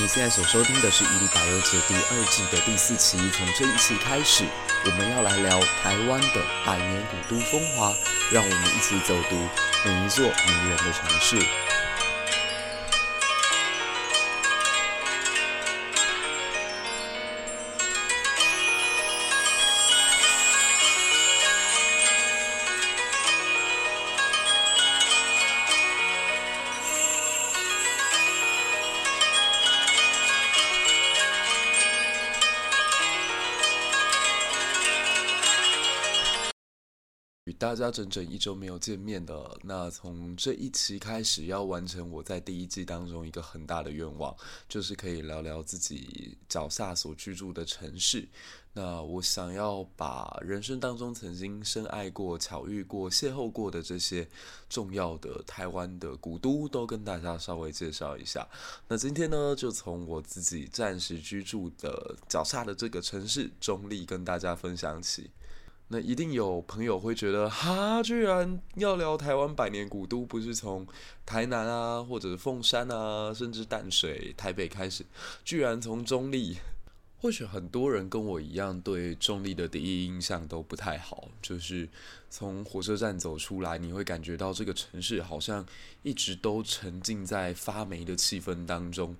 你现在所收听的是《伊犁百忧解》第二季的第四期。从这一期开始，我们要来聊台湾的百年古都风华，让我们一起走读每一座迷人的城市。大家整整一周没有见面的，那从这一期开始要完成我在第一季当中一个很大的愿望，就是可以聊聊自己脚下所居住的城市。那我想要把人生当中曾经深爱过、巧遇过、邂逅过的这些重要的台湾的古都都跟大家稍微介绍一下。那今天呢，就从我自己暂时居住的脚下的这个城市中坜跟大家分享起。那一定有朋友会觉得，哈，居然要聊台湾百年古都，不是从台南啊，或者是凤山啊，甚至淡水、台北开始，居然从中立。或许很多人跟我一样，对中立的第一印象都不太好，就是从火车站走出来，你会感觉到这个城市好像一直都沉浸在发霉的气氛当中。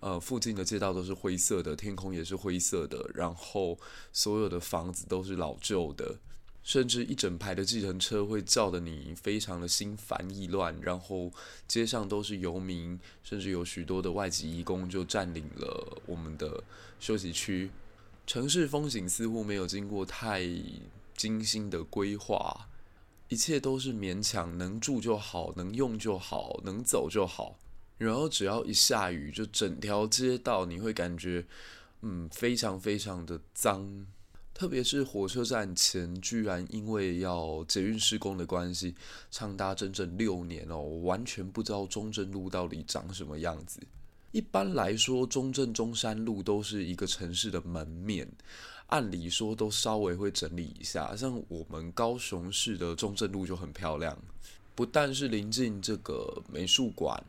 呃，附近的街道都是灰色的，天空也是灰色的，然后所有的房子都是老旧的，甚至一整排的计程车会叫得你非常的心烦意乱，然后街上都是游民，甚至有许多的外籍移工就占领了我们的休息区。城市风景似乎没有经过太精心的规划，一切都是勉强能住就好，能用就好，能走就好。然后只要一下雨，就整条街道你会感觉，嗯，非常非常的脏。特别是火车站前，居然因为要捷运施工的关系，长达整整六年哦，我完全不知道中正路到底长什么样子。一般来说，中正、中山路都是一个城市的门面，按理说都稍微会整理一下。像我们高雄市的中正路就很漂亮，不但是临近这个美术馆。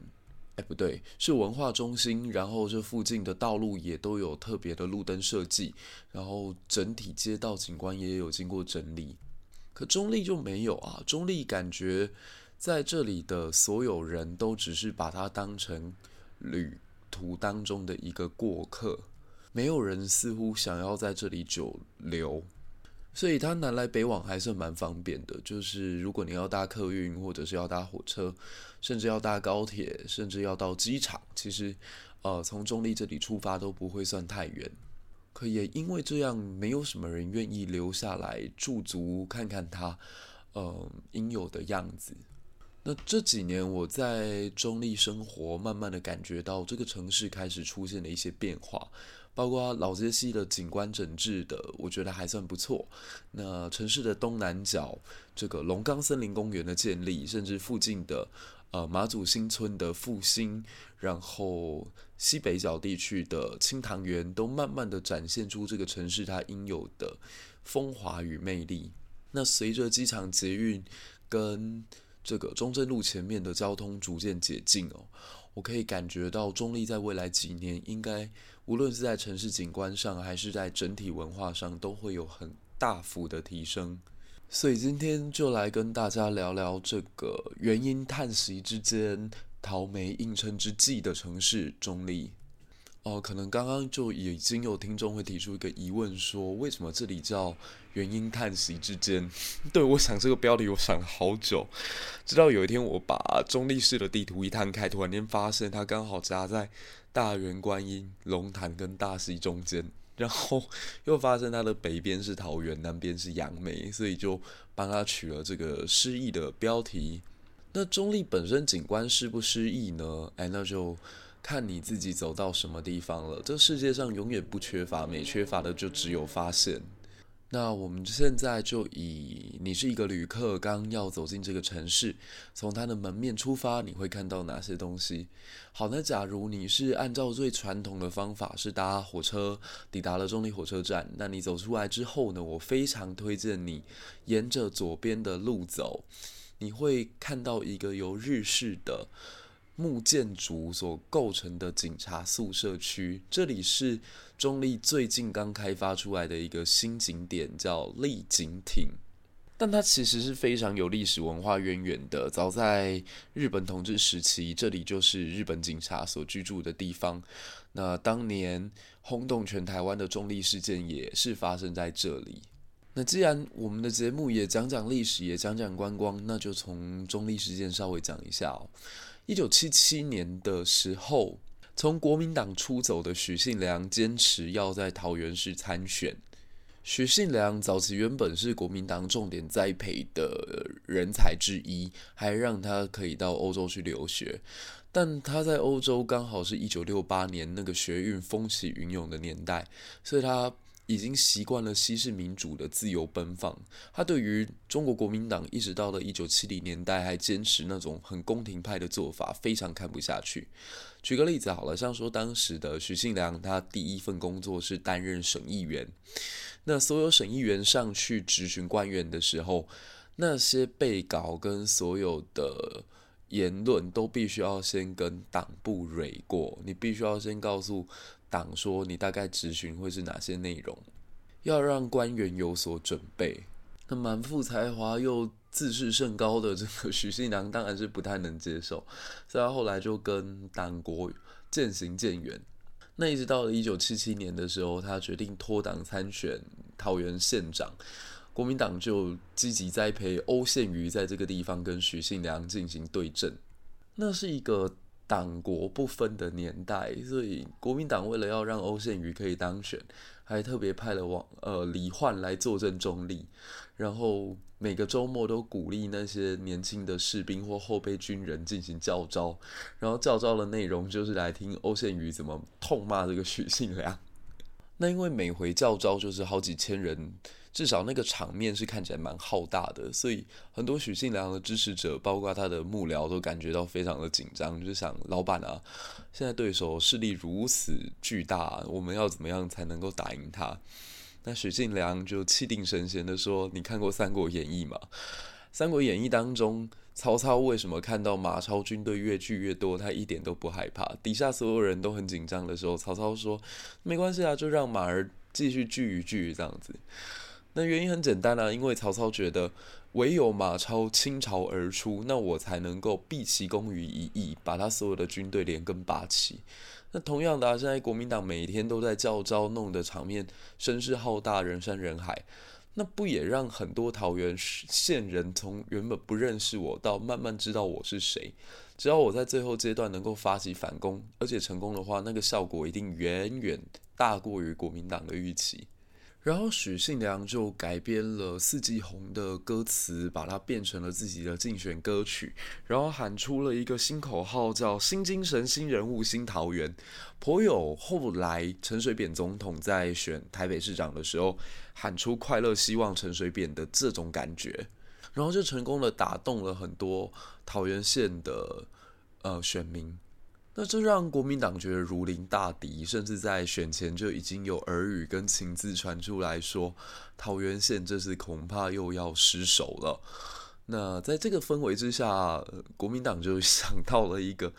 哎，不对，是文化中心。然后这附近的道路也都有特别的路灯设计，然后整体街道景观也有经过整理。可中立就没有啊，中立感觉在这里的所有人都只是把它当成旅途当中的一个过客，没有人似乎想要在这里久留。所以它南来北往还是蛮方便的，就是如果你要搭客运，或者是要搭火车，甚至要搭高铁，甚至要到机场，其实，呃，从中立这里出发都不会算太远。可也因为这样，没有什么人愿意留下来驻足看看它，呃，应有的样子。那这几年我在中立生活，慢慢的感觉到这个城市开始出现了一些变化。包括老街西的景观整治的，我觉得还算不错。那城市的东南角，这个龙冈森林公园的建立，甚至附近的呃马祖新村的复兴，然后西北角地区的青塘园，都慢慢的展现出这个城市它应有的风华与魅力。那随着机场捷运跟这个中正路前面的交通逐渐解禁哦，我可以感觉到中立在未来几年应该。无论是在城市景观上，还是在整体文化上，都会有很大幅的提升。所以今天就来跟大家聊聊这个原因叹息之间、桃梅映衬之际的城市中立。哦、可能刚刚就已经有听众会提出一个疑问，说为什么这里叫元婴叹息之间？对，我想这个标题我想了好久，直到有一天我把中立市的地图一摊开，突然间发现它刚好夹在。大圆观音、龙潭跟大溪中间，然后又发现它的北边是桃园，南边是杨梅，所以就帮它取了这个诗意的标题。那中立本身景观诗不诗意呢？哎，那就看你自己走到什么地方了。这世界上永远不缺乏美，缺乏的就只有发现。那我们现在就以你是一个旅客，刚要走进这个城市，从它的门面出发，你会看到哪些东西？好，那假如你是按照最传统的方法，是搭火车抵达了中立火车站，那你走出来之后呢，我非常推荐你沿着左边的路走，你会看到一个由日式的木建筑所构成的警察宿舍区。这里是中立最近刚开发出来的一个新景点，叫丽景町。但它其实是非常有历史文化渊源的。早在日本统治时期，这里就是日本警察所居住的地方。那当年轰动全台湾的中立事件也是发生在这里。那既然我们的节目也讲讲历史，也讲讲观光，那就从中立事件稍微讲一下哦。一九七七年的时候，从国民党出走的许信良坚持要在桃园市参选。许信良早期原本是国民党重点栽培的人才之一，还让他可以到欧洲去留学。但他在欧洲刚好是一九六八年那个学运风起云涌的年代，所以他已经习惯了西式民主的自由奔放。他对于中国国民党一直到了一九七零年代还坚持那种很宫廷派的做法，非常看不下去。举个例子好了，像说当时的许信良，他第一份工作是担任省议员。那所有省议员上去质询官员的时候，那些备稿跟所有的言论都必须要先跟党部蕊过，你必须要先告诉党说你大概质询会是哪些内容，要让官员有所准备。那满腹才华又自视甚高的这个许信良当然是不太能接受，所以他后来就跟党国渐行渐远。那一直到了一九七七年的时候，他决定脱党参选桃园县长，国民党就积极栽培欧宪瑜在这个地方跟许信良进行对阵。那是一个党国不分的年代，所以国民党为了要让欧宪瑜可以当选，还特别派了王呃李焕来坐镇中立，然后每个周末都鼓励那些年轻的士兵或后备军人进行教招，然后教招的内容就是来听欧宪瑜怎么痛骂这个许信良。那因为每回教招就是好几千人。至少那个场面是看起来蛮浩大的，所以很多许信良的支持者，包括他的幕僚，都感觉到非常的紧张，就想老板啊，现在对手势力如此巨大，我们要怎么样才能够打赢他？那许信良就气定神闲的说：“你看过《三国演义》吗？《三国演义》当中，曹操为什么看到马超军队越聚越多，他一点都不害怕？底下所有人都很紧张的时候，曹操说：没关系啊，就让马儿继续聚一聚，这样子。”那原因很简单啊，因为曹操觉得唯有马超倾巢而出，那我才能够毕其功于一役，把他所有的军队连根拔起。那同样的啊，现在国民党每天都在叫招，弄得场面声势浩大，人山人海，那不也让很多桃园县人从原本不认识我到慢慢知道我是谁？只要我在最后阶段能够发起反攻，而且成功的话，那个效果一定远远大过于国民党的预期。然后许信良就改编了四季红的歌词，把它变成了自己的竞选歌曲，然后喊出了一个新口号，叫“新精神、新人物、新桃园”，颇有后来陈水扁总统在选台北市长的时候喊出“快乐希望陈水扁”的这种感觉，然后就成功的打动了很多桃园县的呃选民。那这让国民党觉得如临大敌，甚至在选前就已经有耳语跟情字传出来说，桃园县这次恐怕又要失守了。那在这个氛围之下，国民党就想到了一个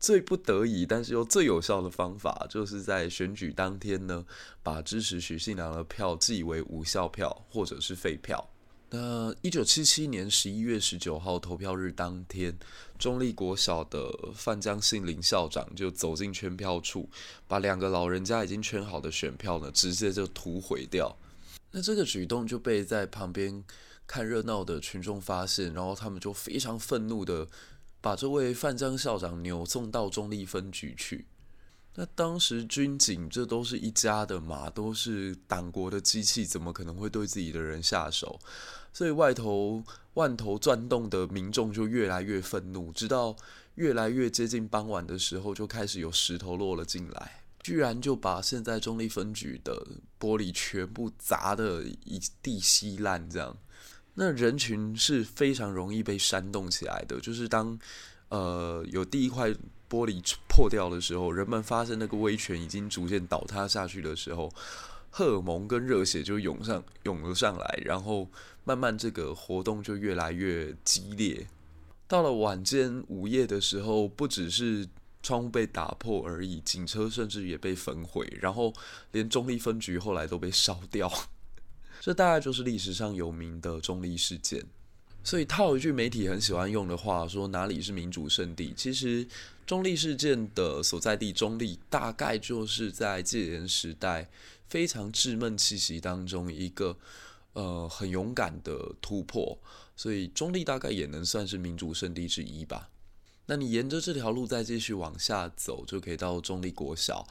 最不得已，但是又最有效的方法，就是在选举当天呢，把支持许信良的票记为无效票或者是废票。那一九七七年十一月十九号投票日当天，中立国小的范江信林校长就走进圈票处，把两个老人家已经圈好的选票呢，直接就涂毁掉。那这个举动就被在旁边看热闹的群众发现，然后他们就非常愤怒的把这位范江校长扭送到中立分局去。那当时军警这都是一家的嘛，都是党国的机器，怎么可能会对自己的人下手？所以外头万头转动的民众就越来越愤怒，直到越来越接近傍晚的时候，就开始有石头落了进来，居然就把现在中立分局的玻璃全部砸得一地稀烂。这样，那人群是非常容易被煽动起来的，就是当呃有第一块。玻璃破掉的时候，人们发现那个威权已经逐渐倒塌下去的时候，荷尔蒙跟热血就涌上涌了上来，然后慢慢这个活动就越来越激烈。到了晚间午夜的时候，不只是窗户被打破而已，警车甚至也被焚毁，然后连中立分局后来都被烧掉。这大概就是历史上有名的中立事件。所以套一句媒体很喜欢用的话，说哪里是民主圣地？其实中立事件的所在地中立，大概就是在戒严时代非常稚闷气息当中一个呃很勇敢的突破。所以中立大概也能算是民主圣地之一吧。那你沿着这条路再继续往下走，就可以到中立国小。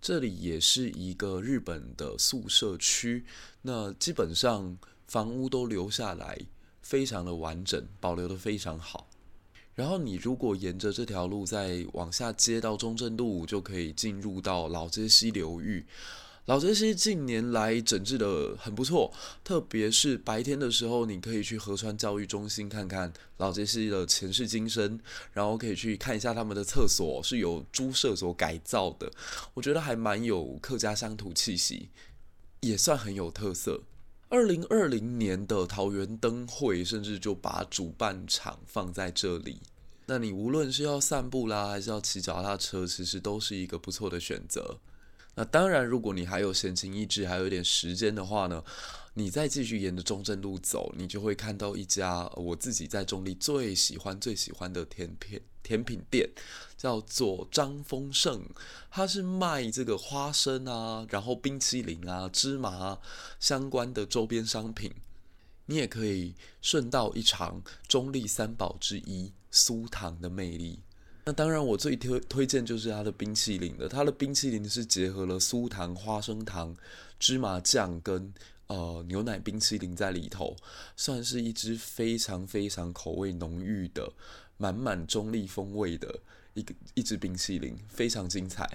这里也是一个日本的宿舍区，那基本上房屋都留下来。非常的完整，保留得非常好。然后你如果沿着这条路再往下接到中正路，就可以进入到老街溪流域。老街溪近年来整治的很不错，特别是白天的时候，你可以去河川教育中心看看老街溪的前世今生，然后可以去看一下他们的厕所是由猪舍所改造的，我觉得还蛮有客家乡土气息，也算很有特色。二零二零年的桃园灯会，甚至就把主办场放在这里。那你无论是要散步啦，还是要骑脚踏车，其实都是一个不错的选择。那当然，如果你还有闲情逸致，还有一点时间的话呢，你再继续沿着中正路走，你就会看到一家我自己在中坜最喜欢、最喜欢的甜片。甜品店叫做张丰盛，他是卖这个花生啊，然后冰淇淋啊、芝麻相关的周边商品。你也可以顺道一尝中立三宝之一酥糖的魅力。那当然，我最推推荐就是它的冰淇淋的。它的冰淇淋是结合了酥糖、花生糖、芝麻酱跟呃牛奶冰淇淋在里头，算是一支非常非常口味浓郁的。满满中立风味的一个一支冰淇淋，非常精彩。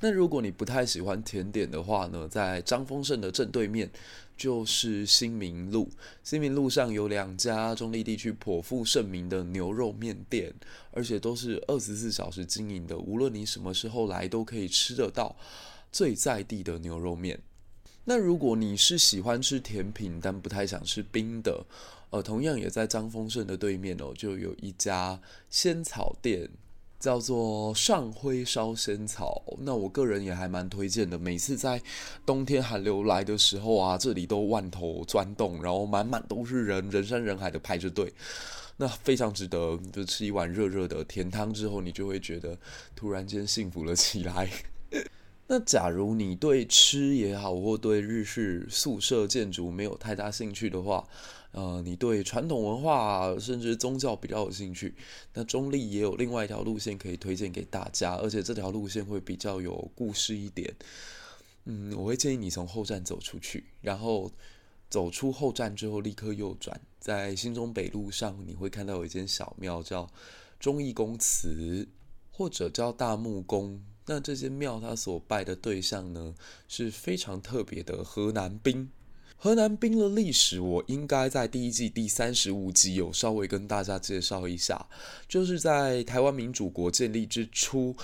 那如果你不太喜欢甜点的话呢，在张丰盛的正对面就是新民路。新民路上有两家中立地区颇负盛名的牛肉面店，而且都是二十四小时经营的，无论你什么时候来都可以吃得到最在地的牛肉面。那如果你是喜欢吃甜品，但不太想吃冰的，呃，同样也在张丰盛的对面哦，就有一家仙草店，叫做上灰烧仙草。那我个人也还蛮推荐的。每次在冬天寒流来的时候啊，这里都万头钻洞，然后满满都是人，人山人海的排着队。那非常值得，就吃一碗热热的甜汤之后，你就会觉得突然间幸福了起来。那假如你对吃也好，或对日式宿舍建筑没有太大兴趣的话，呃，你对传统文化甚至宗教比较有兴趣，那中立也有另外一条路线可以推荐给大家，而且这条路线会比较有故事一点。嗯，我会建议你从后站走出去，然后走出后站之后立刻右转，在新中北路上你会看到有一间小庙叫忠义公祠，或者叫大木公。那这间庙，他所拜的对象呢，是非常特别的河南兵。河南兵的历史，我应该在第一季第三十五集有稍微跟大家介绍一下。就是在台湾民主国建立之初，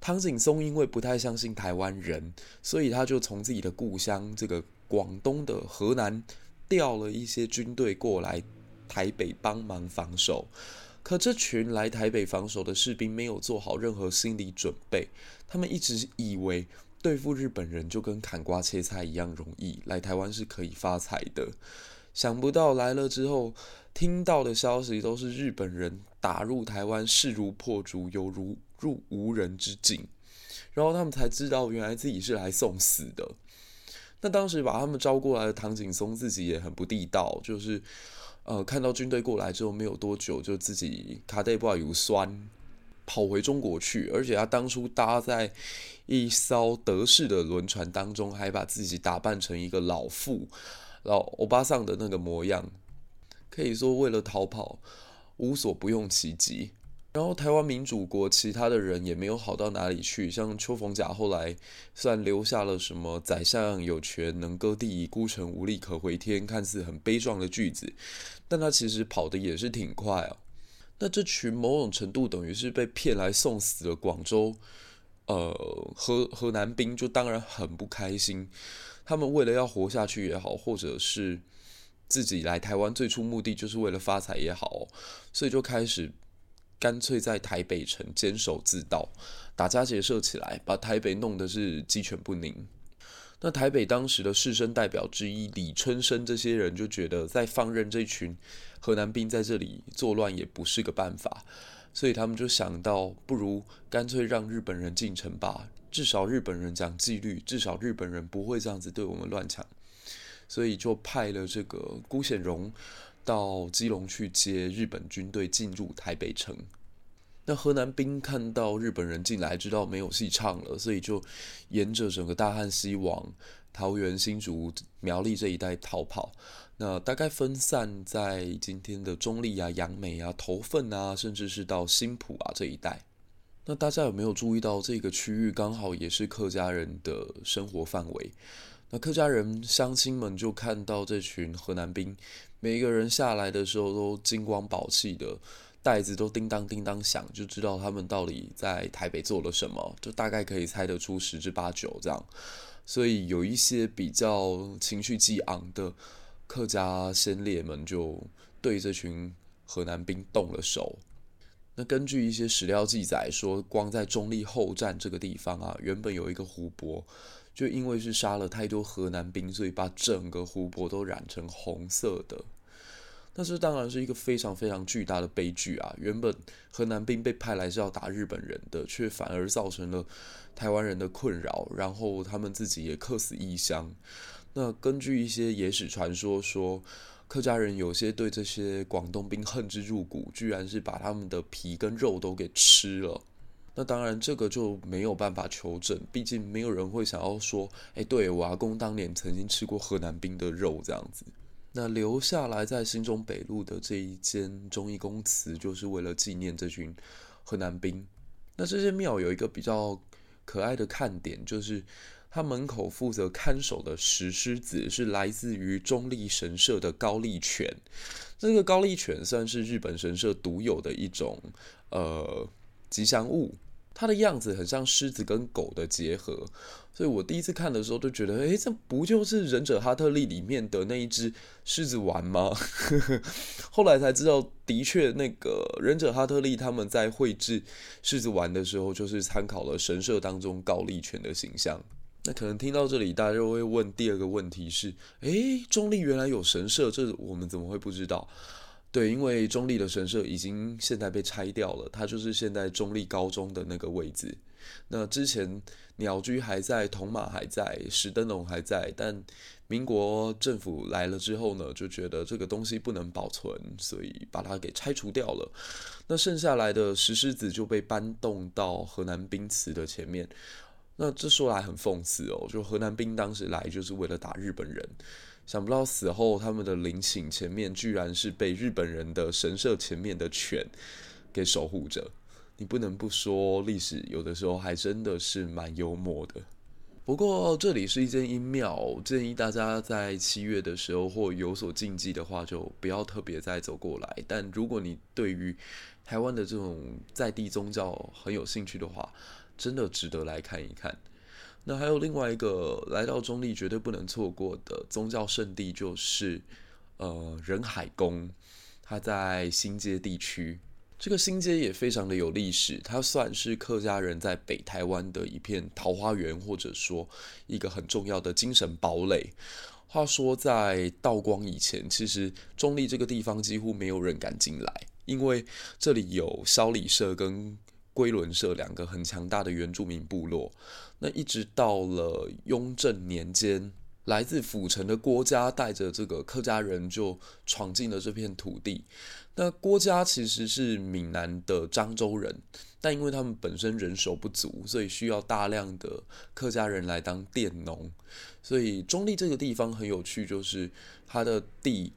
汤景松因为不太相信台湾人，所以他就从自己的故乡这个广东的河南调了一些军队过来台北帮忙防守。可这群来台北防守的士兵没有做好任何心理准备，他们一直以为对付日本人就跟砍瓜切菜一样容易，来台湾是可以发财的。想不到来了之后，听到的消息都是日本人打入台湾势如破竹，犹如入无人之境，然后他们才知道原来自己是来送死的。那当时把他们招过来的唐景崧自己也很不地道，就是。呃，看到军队过来之后，没有多久就自己卡带不有酸，跑回中国去。而且他当初搭在一艘德式的轮船当中，还把自己打扮成一个老妇、老欧巴桑的那个模样，可以说为了逃跑，无所不用其极。然后台湾民主国其他的人也没有好到哪里去，像邱逢甲后来算留下了什么“宰相有权能割地，孤城无力可回天”看似很悲壮的句子，但他其实跑得也是挺快啊。那这群某种程度等于是被骗来送死的广州，呃，河河南兵就当然很不开心。他们为了要活下去也好，或者是自己来台湾最初目的就是为了发财也好，所以就开始。干脆在台北城坚守自盗，打家劫舍起来，把台北弄得是鸡犬不宁。那台北当时的士绅代表之一李春生，这些人就觉得再放任这群河南兵在这里作乱也不是个办法，所以他们就想到，不如干脆让日本人进城吧，至少日本人讲纪律，至少日本人不会这样子对我们乱抢，所以就派了这个辜显荣到基隆去接日本军队进入台北城。那河南兵看到日本人进来，知道没有戏唱了，所以就沿着整个大汉溪往桃园、新竹、苗栗这一带逃跑。那大概分散在今天的中坜啊、杨梅啊、头份啊，甚至是到新埔啊这一带。那大家有没有注意到这个区域刚好也是客家人的生活范围？那客家人乡亲们就看到这群河南兵，每一个人下来的时候都金光宝气的。袋子都叮当叮当响，就知道他们到底在台北做了什么，就大概可以猜得出十之八九这样。所以有一些比较情绪激昂的客家先烈们，就对这群河南兵动了手。那根据一些史料记载说，光在中立后站这个地方啊，原本有一个湖泊，就因为是杀了太多河南兵，所以把整个湖泊都染成红色的。那这当然是一个非常非常巨大的悲剧啊！原本河南兵被派来是要打日本人的，却反而造成了台湾人的困扰，然后他们自己也客死异乡。那根据一些野史传说说，客家人有些对这些广东兵恨之入骨，居然是把他们的皮跟肉都给吃了。那当然这个就没有办法求证，毕竟没有人会想要说，哎，对，我阿公当年曾经吃过河南兵的肉这样子。那留下来在新中北路的这一间忠义公祠，就是为了纪念这群河南兵。那这间庙有一个比较可爱的看点，就是它门口负责看守的石狮子是来自于中立神社的高丽犬。这个高丽犬算是日本神社独有的一种呃吉祥物。它的样子很像狮子跟狗的结合，所以我第一次看的时候就觉得，诶，这不就是《忍者哈特利》里面的那一只狮子丸吗？后来才知道，的确，那个《忍者哈特利》他们在绘制狮子丸的时候，就是参考了神社当中高丽犬的形象。那可能听到这里，大家就会问第二个问题是：诶，中立原来有神社，这我们怎么会不知道？对，因为中立的神社已经现在被拆掉了，它就是现在中立高中的那个位置。那之前鸟居还在，铜马还在，石灯笼还在，但民国政府来了之后呢，就觉得这个东西不能保存，所以把它给拆除掉了。那剩下来的石狮子就被搬动到河南兵祠的前面。那这说来很讽刺哦，就河南兵当时来就是为了打日本人。想不到死后，他们的陵寝前面居然是被日本人的神社前面的犬给守护着。你不能不说，历史有的时候还真的是蛮幽默的。不过这里是一间阴庙，建议大家在七月的时候或有所禁忌的话，就不要特别再走过来。但如果你对于台湾的这种在地宗教很有兴趣的话，真的值得来看一看。那还有另外一个来到中立绝对不能错过的宗教圣地，就是呃仁海宫，它在新街地区。这个新街也非常的有历史，它算是客家人在北台湾的一片桃花源，或者说一个很重要的精神堡垒。话说在道光以前，其实中立这个地方几乎没有人敢进来，因为这里有萧里社跟龟仑社两个很强大的原住民部落。那一直到了雍正年间，来自府城的郭家带着这个客家人就闯进了这片土地。那郭家其实是闽南的漳州人，但因为他们本身人手不足，所以需要大量的客家人来当佃农。所以中立这个地方很有趣，就是它的地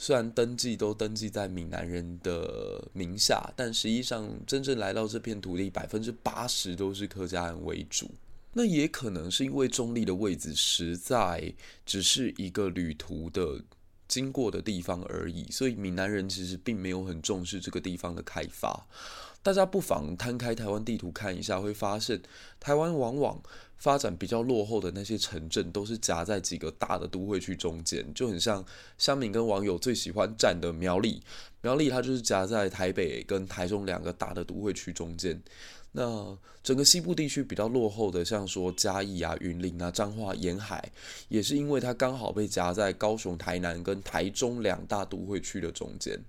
虽然登记都登记在闽南人的名下，但实际上真正来到这片土地，百分之八十都是客家人为主。那也可能是因为中立的位置实在只是一个旅途的经过的地方而已，所以闽南人其实并没有很重视这个地方的开发。大家不妨摊开台湾地图看一下，会发现台湾往往发展比较落后的那些城镇，都是夹在几个大的都会区中间，就很像乡民跟网友最喜欢站的苗栗。苗栗它就是夹在台北跟台中两个大的都会区中间。那整个西部地区比较落后的，像说嘉义啊、云林啊、彰化沿海，也是因为它刚好被夹在高雄、台南跟台中两大都会区的中间。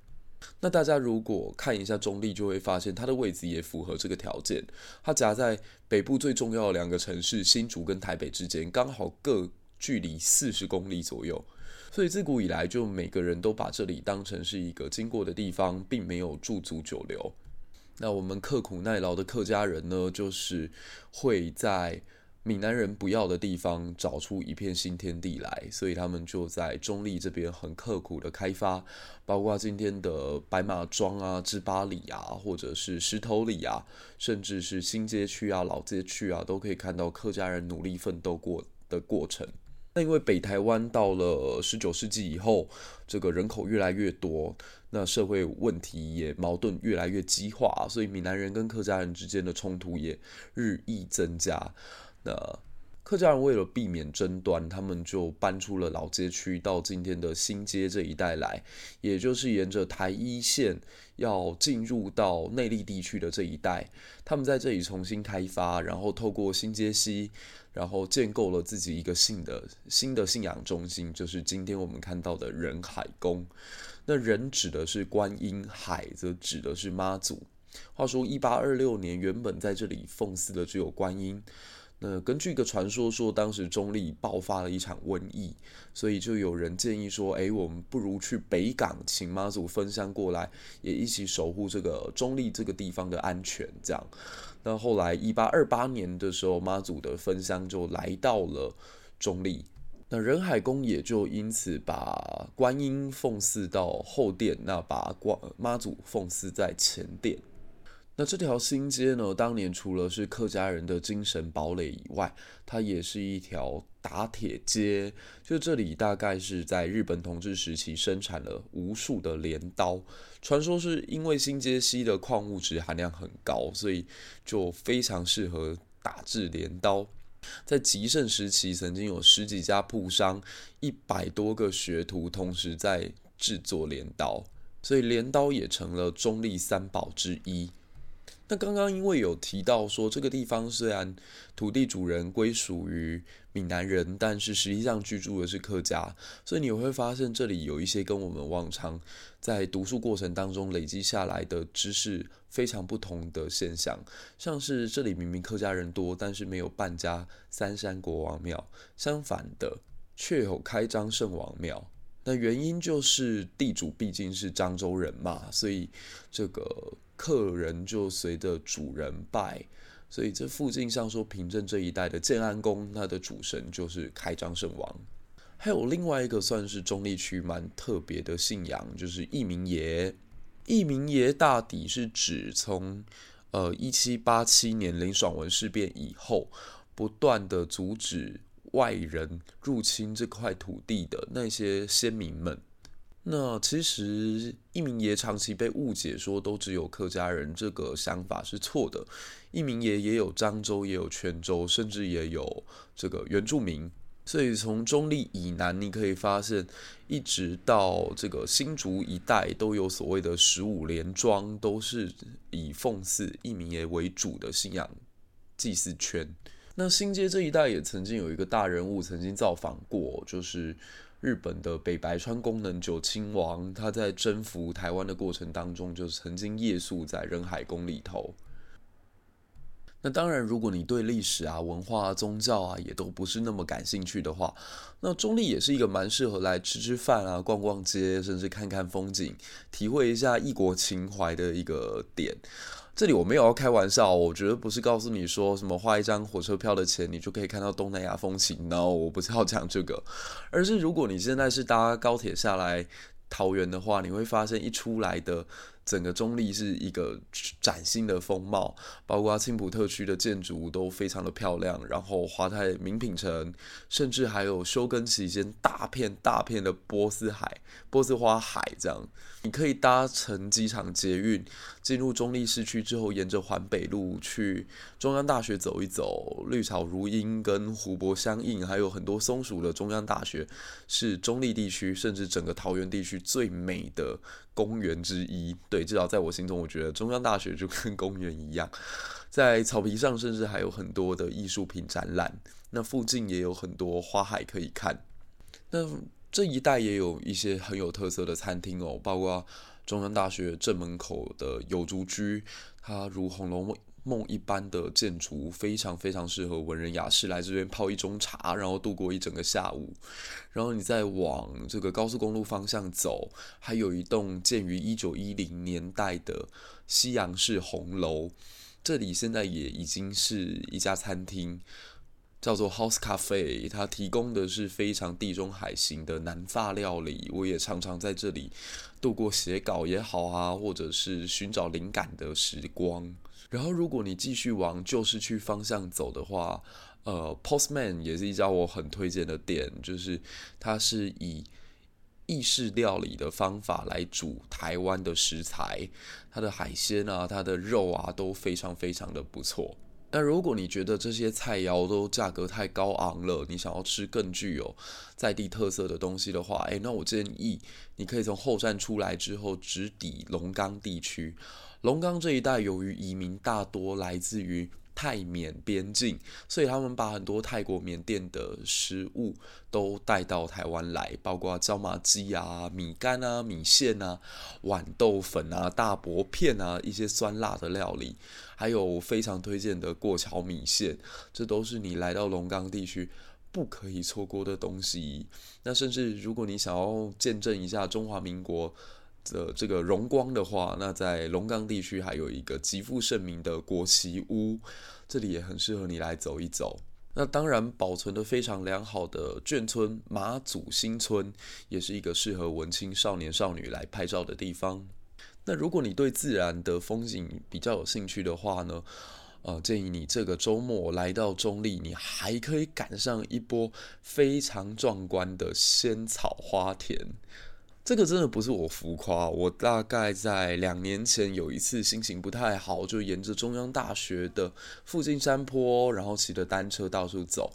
那大家如果看一下中立，就会发现它的位置也符合这个条件。它夹在北部最重要的两个城市新竹跟台北之间，刚好各距离四十公里左右。所以自古以来，就每个人都把这里当成是一个经过的地方，并没有驻足久留。那我们刻苦耐劳的客家人呢，就是会在。闽南人不要的地方，找出一片新天地来，所以他们就在中立这边很刻苦的开发，包括今天的白马庄啊、知八里啊，或者是石头里啊，甚至是新街区啊、老街区啊，都可以看到客家人努力奋斗过的过程。那因为北台湾到了十九世纪以后，这个人口越来越多，那社会问题也矛盾越来越激化，所以闽南人跟客家人之间的冲突也日益增加。那客家人为了避免争端，他们就搬出了老街区，到今天的新街这一带来，也就是沿着台一线要进入到内坜地区的这一带，他们在这里重新开发，然后透过新街溪，然后建构了自己一个新的新的信仰中心，就是今天我们看到的人海宫。那人指的是观音，海则指的是妈祖。话说一八二六年，原本在这里奉祀的只有观音。那根据一个传说说，当时中立爆发了一场瘟疫，所以就有人建议说，哎，我们不如去北港，请妈祖分香过来，也一起守护这个中立这个地方的安全。这样，那后来一八二八年的时候，妈祖的分香就来到了中立，那仁海宫也就因此把观音奉祀到后殿，那把妈祖奉祀在前殿。那这条新街呢，当年除了是客家人的精神堡垒以外，它也是一条打铁街。就这里大概是在日本统治时期生产了无数的镰刀，传说是因为新街西的矿物质含量很高，所以就非常适合打制镰刀。在极盛时期，曾经有十几家铺商、一百多个学徒同时在制作镰刀，所以镰刀也成了中立三宝之一。那刚刚因为有提到说，这个地方虽然土地主人归属于闽南人，但是实际上居住的是客家，所以你会发现这里有一些跟我们往常在读书过程当中累积下来的知识非常不同的现象，像是这里明明客家人多，但是没有半家三山国王庙，相反的却有开漳圣王庙。那原因就是地主毕竟是漳州人嘛，所以这个。客人就随着主人拜，所以这附近像说平镇这一带的建安宫，它的主神就是开漳圣王。还有另外一个算是中立区蛮特别的信仰，就是义民爷。义民爷大抵是指从呃一七八七年林爽文事变以后，不断的阻止外人入侵这块土地的那些先民们。那其实一民爷长期被误解，说都只有客家人，这个想法是错的。一民爷也有漳州，也有泉州，甚至也有这个原住民。所以从中立以南，你可以发现，一直到这个新竹一带，都有所谓的十五连庄，都是以奉祀一民爷为主的信仰祭祀圈。那新街这一带也曾经有一个大人物曾经造访过，就是。日本的北白川宫能久亲王，他在征服台湾的过程当中，就曾经夜宿在仁海宫里头。那当然，如果你对历史啊、文化、宗教啊，也都不是那么感兴趣的话，那中立也是一个蛮适合来吃吃饭啊、逛逛街，甚至看看风景，体会一下异国情怀的一个点。这里我没有要开玩笑，我觉得不是告诉你说什么花一张火车票的钱，你就可以看到东南亚风情。然后我不是要讲这个，而是如果你现在是搭高铁下来桃园的话，你会发现一出来的整个中立是一个崭新的风貌，包括青埔特区的建筑都非常的漂亮，然后华泰名品城，甚至还有休耕期间大片大片的波斯海、波斯花海这样。你可以搭乘机场捷运进入中立市区之后，沿着环北路去中央大学走一走，绿草如茵，跟湖泊相映，还有很多松鼠的中央大学是中立地区甚至整个桃园地区最美的公园之一。对，至少在我心中，我觉得中央大学就跟公园一样，在草皮上甚至还有很多的艺术品展览。那附近也有很多花海可以看。那这一带也有一些很有特色的餐厅哦，包括中央大学正门口的有竹居，它如《红楼梦》梦一般的建筑，非常非常适合文人雅士来这边泡一盅茶，然后度过一整个下午。然后你再往这个高速公路方向走，还有一栋建于一九一零年代的西洋式红楼，这里现在也已经是一家餐厅。叫做 House Cafe，它提供的是非常地中海型的南法料理。我也常常在这里度过写稿也好啊，或者是寻找灵感的时光。然后，如果你继续往旧市区方向走的话，呃，Postman 也是一家我很推荐的店，就是它是以意式料理的方法来煮台湾的食材，它的海鲜啊，它的肉啊都非常非常的不错。但如果你觉得这些菜肴都价格太高昂了，你想要吃更具有在地特色的东西的话，诶，那我建议你可以从后站出来之后直抵龙岗地区。龙岗这一带由于移民大多来自于泰缅边境，所以他们把很多泰国、缅甸的食物都带到台湾来，包括椒麻鸡啊、米干啊、米线啊、豌豆粉啊、大薄片啊，一些酸辣的料理，还有非常推荐的过桥米线，这都是你来到龙岗地区不可以错过的东西。那甚至如果你想要见证一下中华民国的这个荣光的话，那在龙岗地区还有一个极负盛名的国旗屋，这里也很适合你来走一走。那当然，保存得非常良好的眷村马祖新村，也是一个适合文青少年少女来拍照的地方。那如果你对自然的风景比较有兴趣的话呢，呃，建议你这个周末来到中立，你还可以赶上一波非常壮观的仙草花田。这个真的不是我浮夸，我大概在两年前有一次心情不太好，就沿着中央大学的附近山坡，然后骑着单车到处走。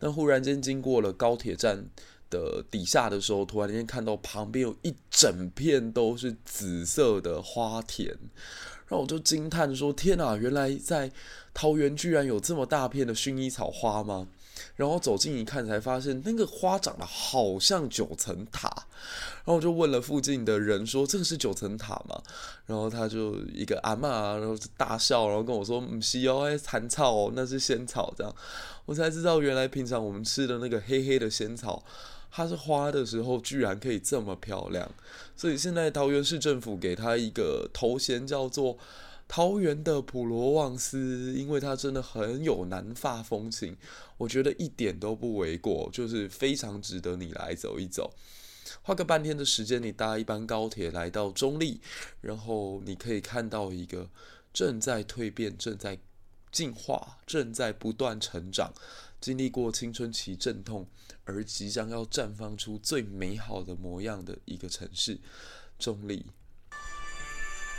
但忽然间经过了高铁站的底下的时候，突然间看到旁边有一整片都是紫色的花田，然后我就惊叹说：“天哪，原来在桃园居然有这么大片的薰衣草花吗？”然后走近一看，才发现那个花长得好像九层塔。然后我就问了附近的人说：“这个是九层塔吗？”然后他就一个阿嬷，然后大笑，然后跟我说：“唔是哦，哎，残草哦，那是仙草。”这样我才知道，原来平常我们吃的那个黑黑的仙草，它是花的时候居然可以这么漂亮。所以现在桃园市政府给它一个头衔，叫做。桃园的普罗旺斯，因为它真的很有南法风情，我觉得一点都不为过，就是非常值得你来走一走。花个半天的时间，你搭一班高铁来到中立，然后你可以看到一个正在蜕变、正在进化、正在不断成长、经历过青春期阵痛而即将要绽放出最美好的模样的一个城市——中立。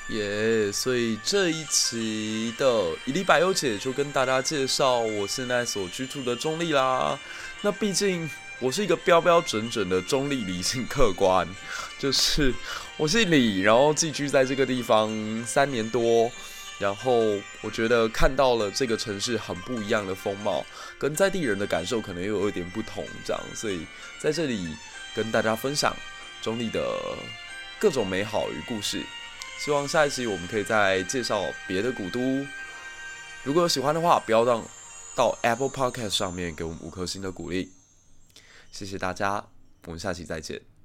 耶所以这一期的以利百优姐就跟大家介绍我现在所居住的中立啦。那毕竟我是一个标标准准的中立理性客观，就是我姓李，然后寄居在这个地方三年多，然后我觉得看到了这个城市很不一样的风貌，跟在地人的感受可能又有一点不同，这样，所以在这里跟大家分享中立的各种美好与故事。希望下一期我们可以再介绍别的古都。如果有喜欢的话，不要忘到 Apple Podcast 上面给我们五颗星的鼓励。谢谢大家，我们下期再见。